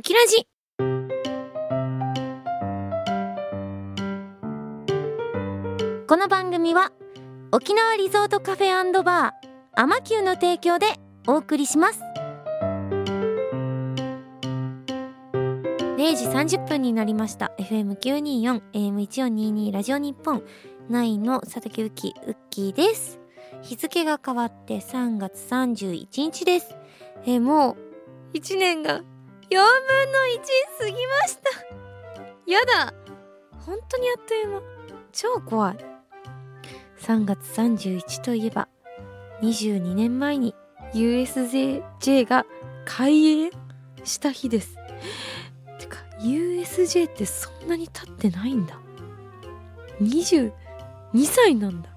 ウキラジ。この番組は沖縄リゾートカフェバーアマキューの提供でお送りします。0時30分になりました。FM924 AM1422 ラジオ日本。9の佐竹ウキウッキーです。日付が変わって3月31日です。えー、もう1年が4分の1過ぎました。やだ。本当にあっという間。超怖い。3月31といえば22年前に USJ が開園した日です。てか USJ ってそんなに経ってないんだ。22歳なんだ。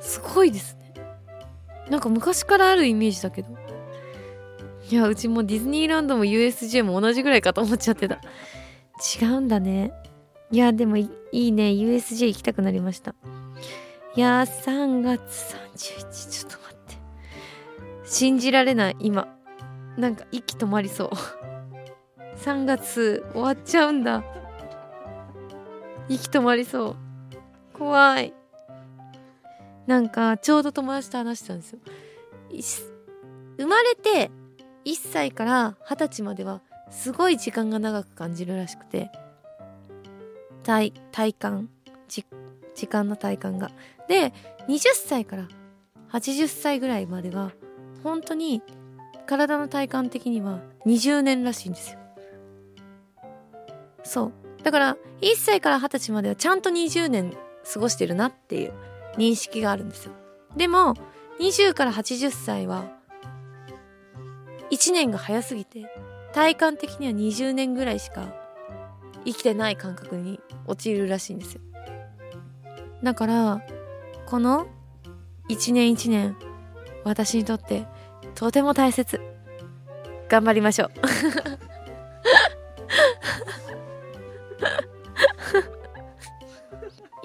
すごいですね。なんか昔からあるイメージだけど。いやうちもディズニーランドも USJ も同じぐらいかと思っちゃってた。違うんだね。いやでもいいね。USJ 行きたくなりました。いや3月31ちょっと待って。信じられない今。なんか息止まりそう。3月終わっちゃうんだ。息止まりそう。怖い。なんかちょうど友達と話したんですよ。生まれて1歳から20歳まではすごい時間が長く感じるらしくて体体感時間の体感が。で20歳から80歳ぐらいまでは本当に体の体感的には20年らしいんですよ。そうだから1歳から20歳まではちゃんと20年過ごしてるなっていう認識があるんですよ。でも20から80歳は1年が早すぎて体感的には20年ぐらいしか生きてない感覚に陥るらしいんですよ。だからこの一年一年私にとってとても大切。頑張りましょう。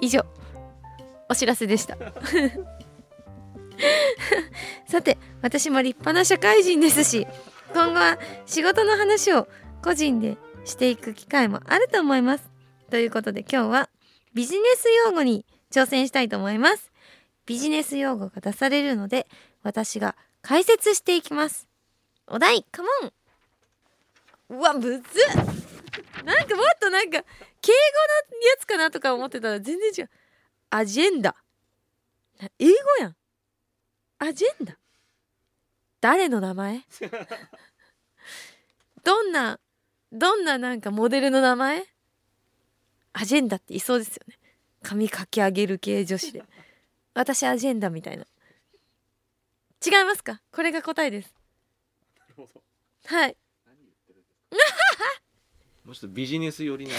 以上。お知らせでした。私も立派な社会人ですし今後は仕事の話を個人でしていく機会もあると思いますということで今日はビジネス用語に挑戦したいと思います。ビジネス用語が出されるので、私が解説していきます。お題、カモンうわ、むずっなんかもっとなんか、敬語のやつかなとか思ってたら全然違う。アジェンダ。英語やん。アジェンダ。誰の名前？どんな、どんななんかモデルの名前？アジェンダっていそうですよね。髪かき上げる系女子で。私アジェンダみたいな。違いますか？これが答えです。はい。もうちょっとビジネス寄りな答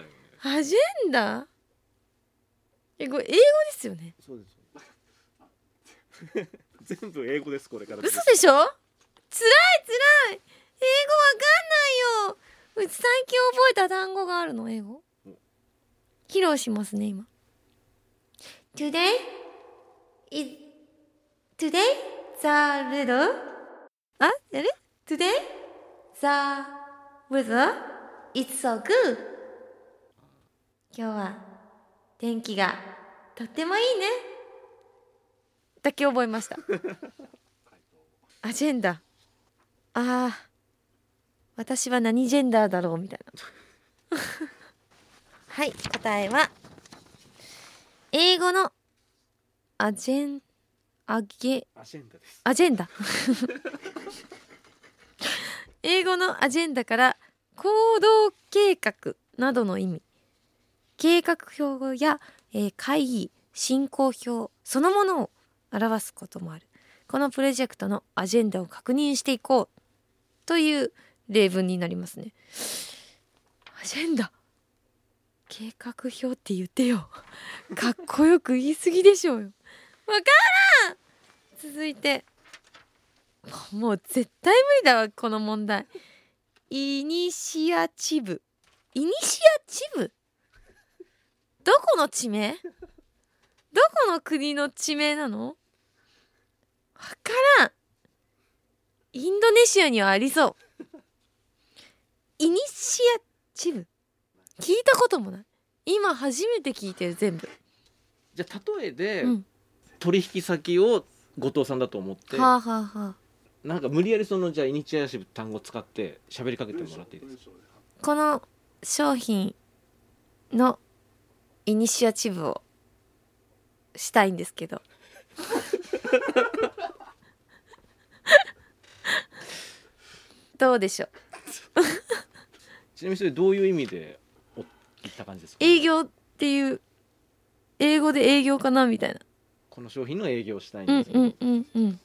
えアジェンダ？えこれ英語ですよね。そうです全部英語ですこれから嘘でしょ？つらいつらい英語わかんないようち最近覚えた単語があるの英語披露しますね、今。Today is, today the weather, あ、やれ ?Today the weather is so good. 今日は天気がとってもいいね。だけ覚えました。アジェンダ。ああ、私は何ジェンダーだろうみたいな。はい答えは英語のアジェンアゲアジェンダですアジェンダ英語のアジェンダから行動計画などの意味計画表や、えー、会議進行表そのものを表すこともある。このプロジェクトのアジェンダを確認していこうという例文になりますね。アジェンダ。計画表って言ってよ。かっこよく言い過ぎでしょうよ。わからん！続いて。もう絶対無理だわこの問題。イニシアチブ。イニシアチブ？どこの地名？どこの国の地名なの？わからん。インドネシアにはありそう。イニシアチブ。聞いたこともない。今初めて聞いてる全部、じゃあ例えで、うん、取引先を後藤さんだと思って、はあはあはあ。なんか無理やりそのじゃあイニシアチブ単語使って喋りかけてもらっていいですか？この商品のイニシアチブをしたいんですけど。どうでしょう？ちなみにそれどういう意味でお言った感じですか？営業っていう英語で営業かなみたいな。この商品の営業をしたいんうんです、うんうんうん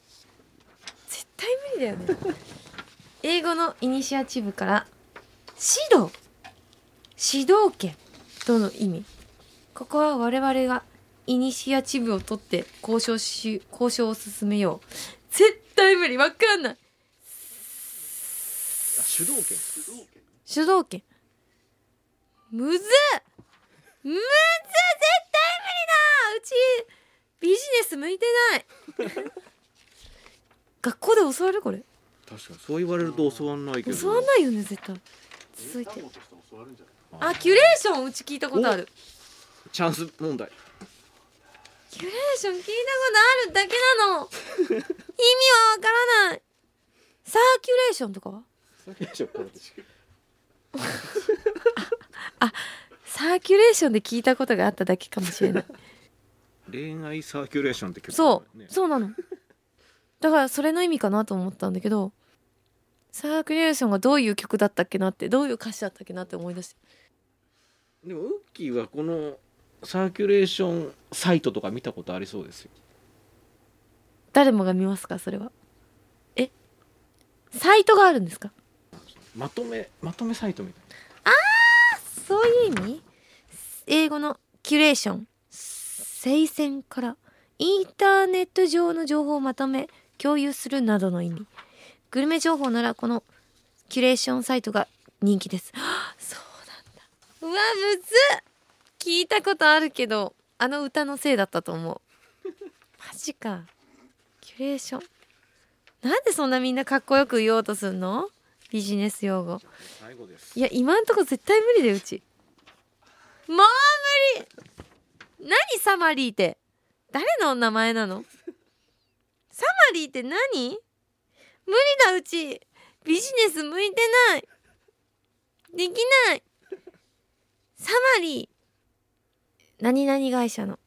絶対無理だよね。英語のイニシアチブから指導。指導権。との意味？ここは我々がイニシアチブを取って交渉し交渉を進めよう。絶対無理わかんない。あ主導権。主導権。むずっ。むずっ絶対無理だ。うちビジネス向いてない。学校で教わるこれ？確かにそう言われると教わんないけど。教わんないよね絶対。続いて。あキュレーションうち聞いたことある。チャンス問題キュレーション聞いたことあるだけなの。意味はわからない。サーキュレーションとかは？サーキュレーションで聞いたことがあっただけかもしれない。恋愛サーキュレーションって曲そう、ね。そうなの。だからそれの意味かなと思ったんだけどサーキュレーションがどういう曲だったっけなってどういう歌詞だったっけなって思い出して。でもウッキーはこのサーキュレーションサイトとか見たことありそうですよ。誰もが見ますか？それは。え？サイトがあるんですか？まとめまとめサイトみたいそういう意味？英語のキュレーション。聖戦からインターネット上の情報をまとめ共有するなどの意味。グルメ情報ならこのキュレーションサイトが人気です。はあそうなんだ。うわむずっ聞いたことあるけどあの歌のせいだったと思う。マジか。キュレーション。なんでそんなみんなかっこよく言おうとすんの？ビジネス用語。いや今んとこ絶対無理だようち。もう無理。何サマリーって？誰の名前なの？サマリーって何？無理だうち。ビジネス向いてない。できない。サマリー何々会社の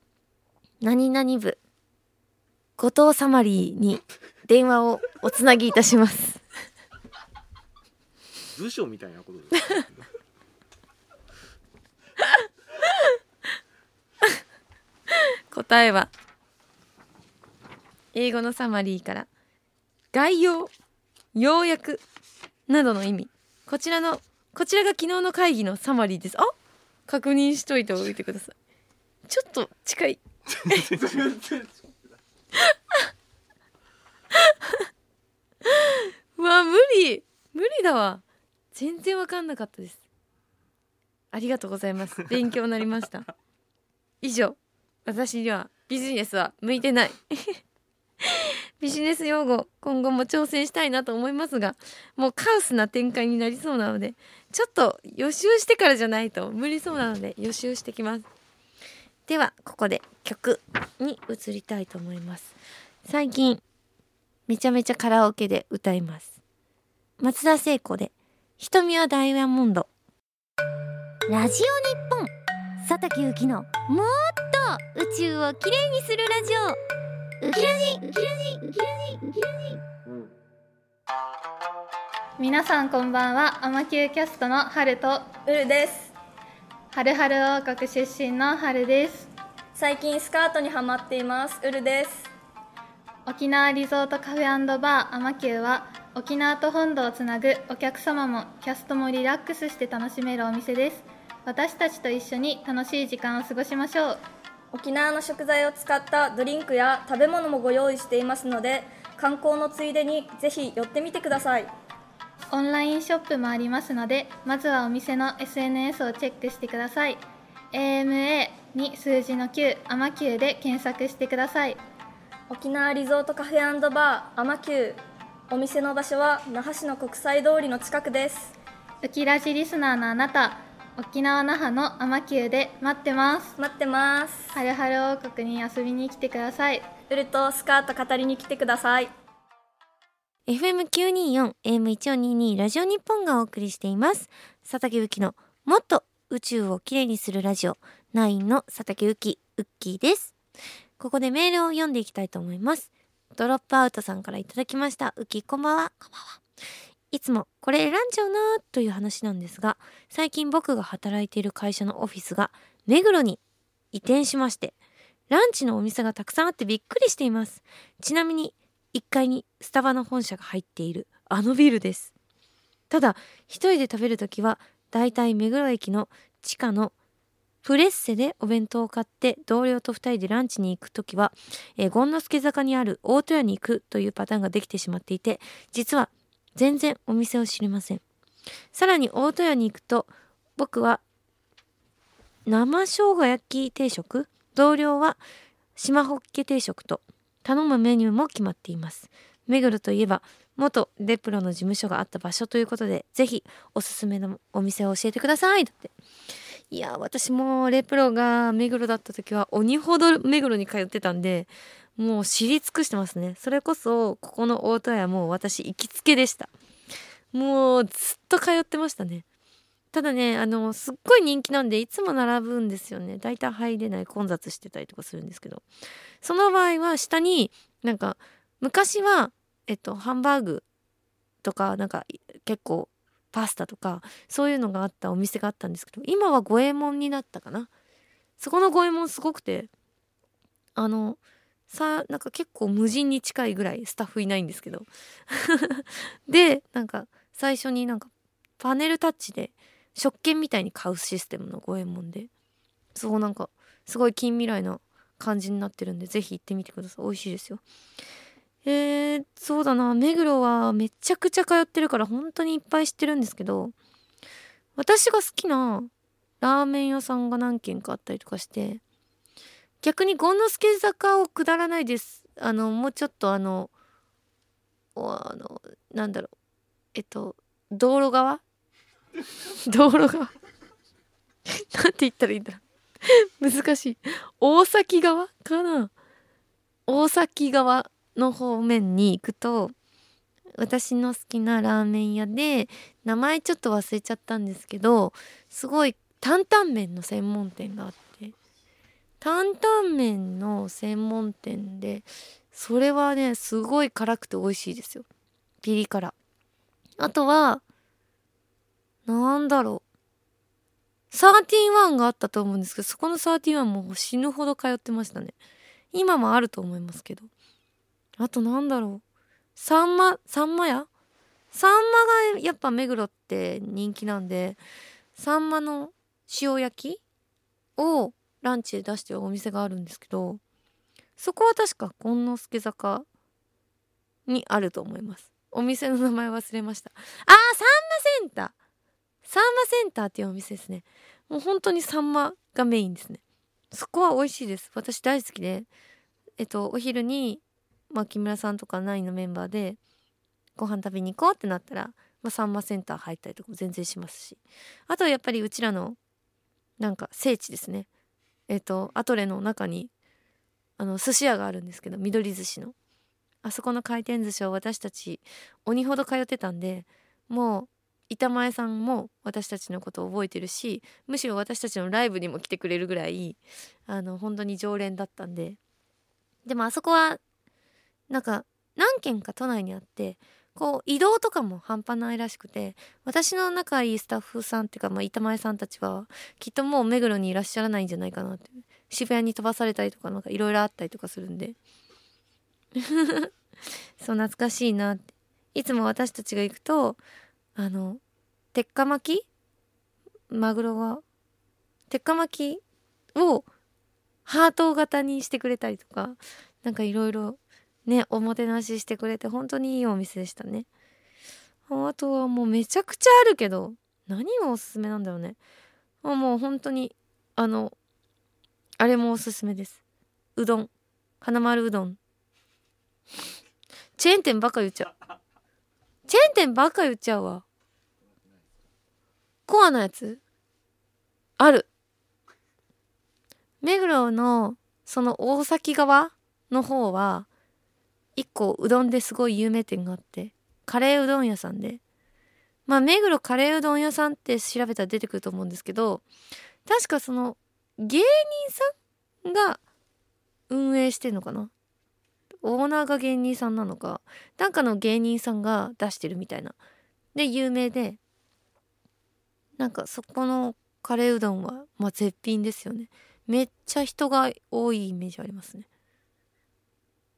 何々部後藤サマリーに電話をおつなぎいたします。部署みたいなことですね答えは英語のサマリーから概要要約などの意味。こちらのこちらが昨日の会議のサマリーです。あ確認しといておいてくださいちょっと近い。うわ無理。無理だわ。全然わかんなかったです。ありがとうございます。勉強になりました。以上。私にはビジネスは向いてない。ビジネス用語今後も挑戦したいなと思いますがもうカオスな展開になりそうなのでちょっと予習してからじゃないと無理そうなので予習してきます。ではここで曲に移りたいと思います。最近めちゃめちゃカラオケで歌います。松田聖子で瞳はダイヤモンド。ラジオ日本。佐竹ゆきのもっと宇宙をきれいにするラジオ。ウキラジウキラジウキラジウキラジ。皆さんこんばんは。アマキューキャストの春とウルですはるはる王国出身の春です。最近スカートにハマっています。ウルです。沖縄リゾートカフェバーアマキューは沖縄と本土をつなぐお客様もキャストもリラックスして楽しめるお店です。私たちと一緒に楽しい時間を過ごしましょう。沖縄の食材を使ったドリンクや食べ物もご用意していますので観光のついでにぜひ寄ってみてくださいオンラインショップもありますのでまずはお店の SNS をチェックしてください。AMA に数字の9アマキューで検索してください。沖縄リゾートカフェバーアマキュー。お店の場所は那覇市の国際通りの近くです。ウキラジリスナーのあなた沖縄那覇のアマキューで待ってます。待ってます。はるはる王国に遊びに来てください。ウルトスカート語りに来てください FM924 AM1422 ラジオ日本がお送りしています。佐竹ゆきのもっと宇宙をきれいにするラジオ9の佐竹ゆきウッキーです。ここでメールを読んでいきたいと思います。ドロップアウトさんからいただきました。ウッキーこんばんは。こんばんはいつもこれ選んじゃうなという話なんですが最近僕が働いている会社のオフィスが目黒に移転しましてランチのお店がたくさんあってびっくりしています。ちなみに1階にスタバの本社が入っている。あのビルです。ただ一人で食べるときはだいたい目黒駅の地下のプレッセでお弁当を買って同僚と2人でランチに行くときは、え、権之助坂にある大戸屋に行くというパターンができてしまっていて実は全然お店を知りません。さらに大戸屋に行くと僕は生生姜焼き定食？同僚は島ホッケ定食と頼むメニューも決まっています。目黒といえば元レプロの事務所があった場所ということでぜひおすすめのお店を教えてください。だっていや私もレプロが目黒だった時は鬼ほど目黒に通ってたんでもう知り尽くしてますね。それこそここの大戸屋も私行きつけでした。もうずっと通ってましたね。ただねあのすっごい人気なんでいつも並ぶんですよね。だいたい入れない混雑してたりとかするんですけど。その場合は下になんか昔はえっとハンバーグとかなんか結構パスタとかそういうのがあったお店があったんですけど今は五右衛門になったかな。そこの五右衛門すごくてあのさなんか結構無人に近いぐらいスタッフいないんですけど。でなんか最初になんかパネルタッチで食券みたいに買うシステムの五右衛門で。そうなんかすごい近未来な感じになってるんで是非行ってみてください。美味しいですよ。えー、そうだな。目黒はめちゃくちゃ通ってるから本当にいっぱい知ってるんですけど私が好きなラーメン屋さんが何軒かあったりとかして逆に権之助坂を下らないです。あのもうちょっとあのあのなんだろう。えっと道路側 道路側なんて言ったらいいんだ難しい。大崎側かな。大崎側の方面に行くと私の好きなラーメン屋で名前ちょっと忘れちゃったんですけどすごい担々麺の専門店があって。担々麺の専門店でそれはねすごい辛くて美味しいですよ。ピリ辛。あとはなんだろう。サーティワンがあったと思うんですけどそこのサーティワンも死ぬほど通ってましたね。今もあると思いますけど。あとなんだろう。サンマサンマ屋？サンマがやっぱ目黒って人気なんでサンマの塩焼き？をランチで出してるお店があるんですけどそこは確か権之助坂にあると思います。お店の名前忘れました。あーサンマセンター！サンマセンターっていうお店ですね。もう本当にサンマがメインですね。そこは美味しいです。私大好きでえっとお昼にまあ、木村さんとかナインのメンバーでご飯食べに行こうってなったら、まあ、サンマセンター入ったりとかも全然しますし。あとはやっぱりうちらのなんか聖地ですね。えっ、とアトレの中にあの寿司屋があるんですけど緑寿司の。あそこの回転寿司を私たち鬼ほど通ってたんでもう板前さんも私たちのことを覚えてるしむしろ私たちのライブにも来てくれるぐらいあの本当に常連だったんで。でもあそこはなんか何軒か都内にあってこう移動とかも半端ないらしくて私の仲いいスタッフさんっていうか、まあ、板前さんたちはきっともう目黒にいらっしゃらないんじゃないかなって。渋谷に飛ばされたりとかなんかいろいろあったりとかするんで。そう懐かしいなって。いつも私たちが行くとあの鉄火巻き？マグロが？鉄火巻きをハート型にしてくれたりとかなんかいろいろねおもてなししてくれて本当にいいお店でしたね。あとはもうめちゃくちゃあるけど何がおすすめなんだろうね。あもう本当にあのあれもおすすめです。うどん。花丸うどん。チェーン店ばっか言っちゃう。チェーン店ばっか言っちゃうわ。コアなやつ？ある。目黒のその大崎側の方は一個うどんですごい有名店があってカレーうどん屋さんで。まあ目黒カレーうどん屋さんって調べたら出てくると思うんですけど確かその芸人さんが運営してんのかな？オーナーが芸人さんなのかなんかの芸人さんが出してるみたいな。で有名でなんかそこのカレーうどんはまあ絶品ですよね。めっちゃ人が多いイメージありますね。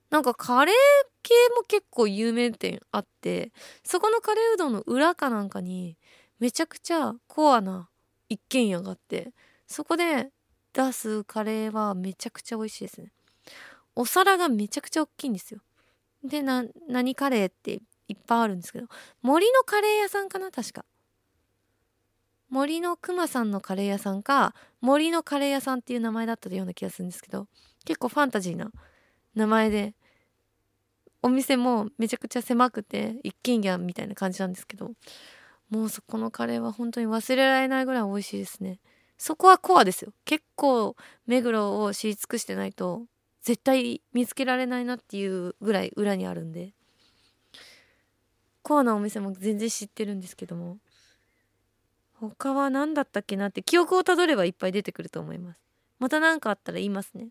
なんかカレー系も結構有名店あってそこのカレーうどんの裏かなんかにめちゃくちゃコアな一軒家があってそこで出すカレーはめちゃくちゃ美味しいですね。お皿がめちゃくちゃ大きいんですよ。でな何カレーっていっぱいあるんですけど。森のカレー屋さんかな？確か。森のくまさんのカレー屋さんか森のカレー屋さんっていう名前だったような気がするんですけど。結構ファンタジーな名前でお店もめちゃくちゃ狭くて一軒家みたいな感じなんですけど。もうそこのカレーは本当に忘れられないぐらい美味しいですね。そこはコアですよ。結構目黒を知り尽くしてないと絶対見つけられないなっていうぐらい裏にあるんで。コアなお店も全然知ってるんですけども。他は何だったっけなって記憶をたどればいっぱい出てくると思います。また何かあったら言いますね。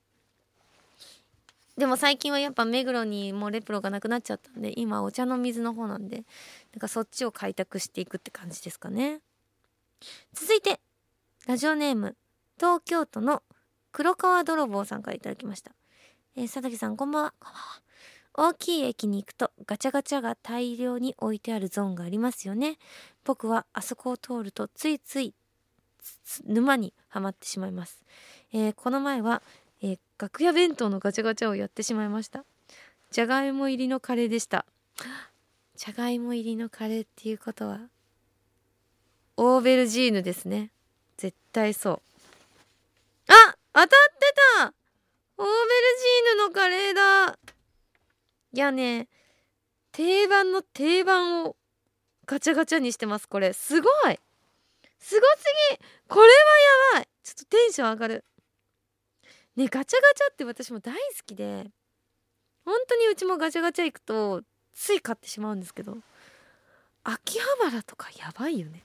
でも最近はやっぱ目黒にもうレプロがなくなっちゃったんで今お茶の水の方なんでなんかそっちを開拓していくって感じですかね。続いてラジオネーム東京都の黒川泥棒さんから頂きました。えー、佐竹さんこんばんは。大きい駅に行くとガチャガチャが大量に置いてあるゾーンがありますよね。僕はあそこを通るとついつい沼にはまってしまいます、えー、この前は、えー、楽屋弁当のガチャガチャをやってしまいました。じゃがいも入りのカレーでした。じゃがいも入りのカレーっていうことはオーベルジーヌですね。絶対そう。あ当たった！オーベルジーヌのカレーだ。いやね定番の定番をガチャガチャにしてますこれ。すごい。すごすぎ。これはやばい。ちょっとテンション上がる。ねガチャガチャって私も大好きで本当にうちもガチャガチャ行くとつい買ってしまうんですけど秋葉原とかやばいよね。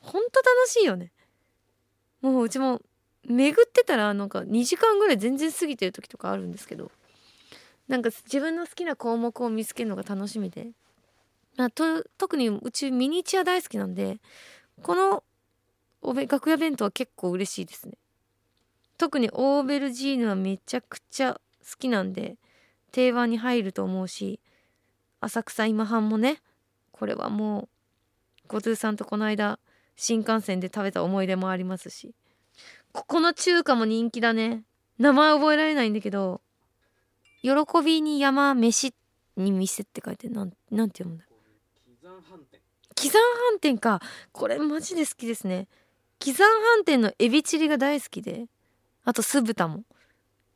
ほんと楽しいよね。もううちも巡ってたらなんか2時間ぐらい全然過ぎてる時とかあるんですけどなんか自分の好きな項目を見つけるのが楽しみで。あと特にうちミニチュア大好きなんでこのおべ楽屋弁当は結構嬉しいですね。特にオーベルジーヌはめちゃくちゃ好きなんで定番に入ると思うし浅草今半もねこれはもうゴトゥさんとこの間新幹線で食べた思い出もありますし。ここの中華も人気だね。名前覚えられないんだけど喜びに山飯に店って書いてなんなんて読むんだ？喜山飯店。か。これマジで好きですね。喜山飯店のエビチリが大好きであと酢豚も。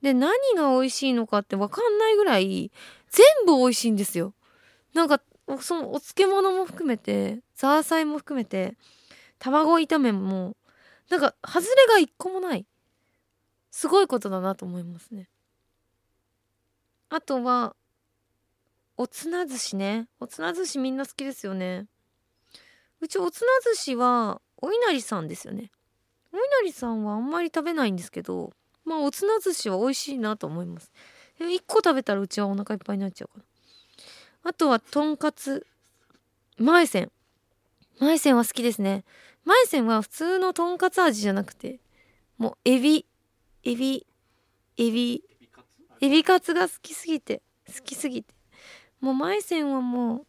で何が美味しいのかって分かんないぐらい全部美味しいんですよ。なんかそのお漬物も含めてザーサイも含めて卵炒めもなんか外れが一個もない。すごいことだなと思いますね。あとはおつな寿司ね。おつな寿司みんな好きですよね。うちおつな寿司はお稲荷さんですよね。お稲荷さんはあんまり食べないんですけどまあおつな寿司は美味しいなと思います。1個食べたらうちはお腹いっぱいになっちゃうかな。あとはとんかつ。前線前線は好きですね。前線は普通のとんかつ味じゃなくてもうエビエビエビエビカツが好きすぎて好きすぎて。もう前線はもう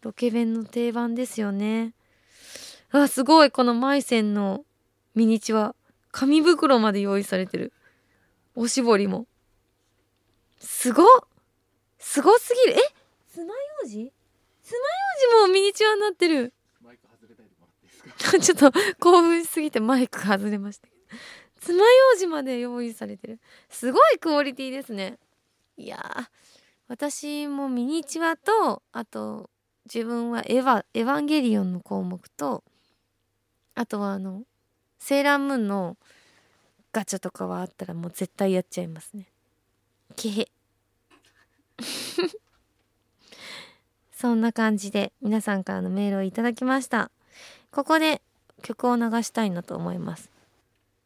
ロケ弁の定番ですよね。あすごい。このマイセンのミニチュア紙袋まで用意されてる。おしぼりも。すごすごすぎる。え爪楊枝？爪楊枝もミニチュアになってる。ちょっと興奮しすぎてマイク外れました爪楊枝まで用意されてる。すごいクオリティですね。いや私もミニチュアとあと自分はエヴァエヴァンゲリオンの項目とあとはあのセーラームーンのガチャとかはあったらもう絶対やっちゃいますね。けへ。そんな感じで皆さんからのメールをいただきました。ここで曲を流したいなと思います。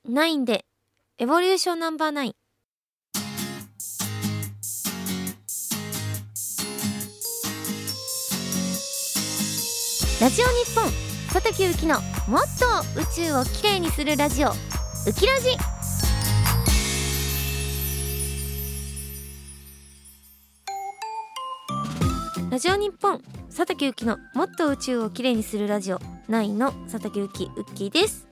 9でエボリューションナンバー9ラジオ日本佐竹ゆきのもっと宇宙をきれいにするラジオ。ウキラジ。ラジオ日本佐竹ゆきのもっと宇宙をきれいにするラジオ。9の佐竹ゆきウッキーです。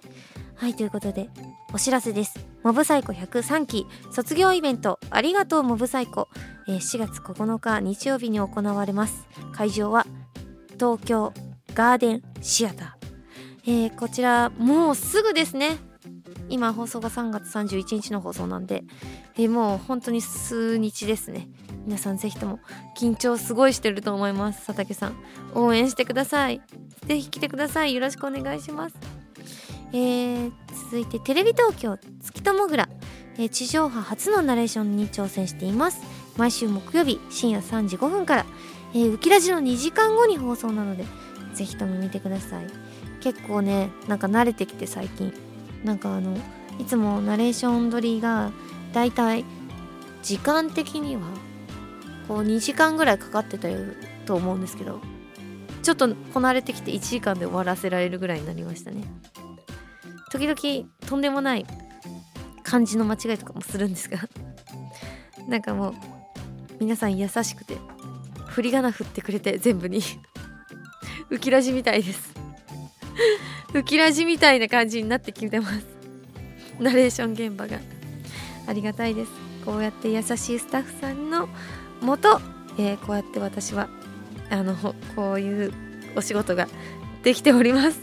はいということでお知らせです。モブサイコ103期卒業イベント。ありがとうモブサイコ、えー4月9日日曜日に行われます。会場は東京ガーデンシアター、えーこちらもうすぐですね。今放送が3月31日の放送なんで、えーもう本当に数日ですね。皆さんぜひとも緊張すごいしてると思います。佐竹さん。応援してください。ぜひ来てください。よろしくお願いします。えー続いてテレビ東京月ともぐら、えー地上波初のナレーションに挑戦しています。毎週木曜日深夜3時5分から、えー、ウキラジの2時間後に放送なのでぜひとも見てください。結構ねなんか慣れてきて最近。なんかあのいつもナレーション撮りがだいたい時間的にはこう2時間ぐらいかかってたと思うんですけどちょっとこなれてきて1時間で終わらせられるぐらいになりましたね。時々とんでもない漢字の間違いとかもするんですが なんかもう皆さん優しくて振り仮名振ってくれて全部に。ウキラジみたいです。ウキラジみたいな感じになってきてます。ナレーション現場が。ありがたいです。こうやって優しいスタッフさんのもと、えーこうやって私はあのこういうお仕事ができております。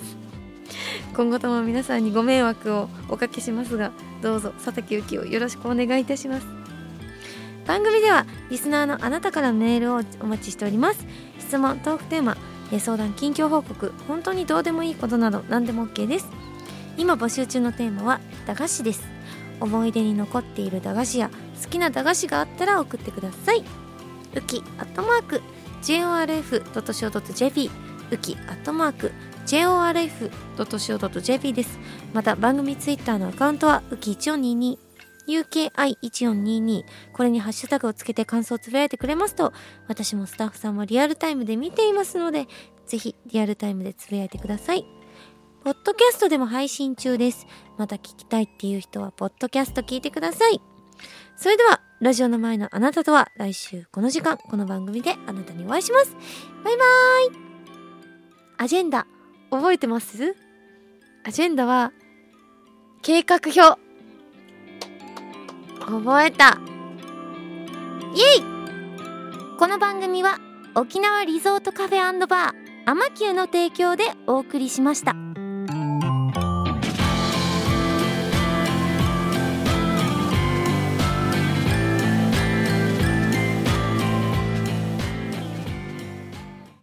今後とも皆さんにご迷惑をおかけしますがどうぞ佐竹ゆきをよろしくお願いいたします。番組ではリスナーのあなたからメールをお待ちしております。質問トークテーマえー相談近況報告本当にどうでもいいことなど何でも OK です。今募集中のテーマは駄菓子です。思い出に残っている駄菓子や好きな駄菓子があったら送ってください。ウキアットマーク JORF.CO.JP ウキアットマーク JORF.CO.JP です。また番組ツイッターのアカウントはウキ1422 UKI1422 これにハッシュタグをつけて感想をつぶやいてくれますと私もスタッフさんもリアルタイムで見ていますのでぜひリアルタイムでつぶやいてください。ポッドキャストでも配信中です。また聞きたいっていう人はポッドキャスト聞いてください。それではラジオの前のあなたとは来週この時間この番組であなたにお会いします。バイバーイ。アジェンダ覚えてます？アジェンダは計画表。覚えた。イエイ。この番組は沖縄リゾートカフェバーアマキューの提供でお送りしました。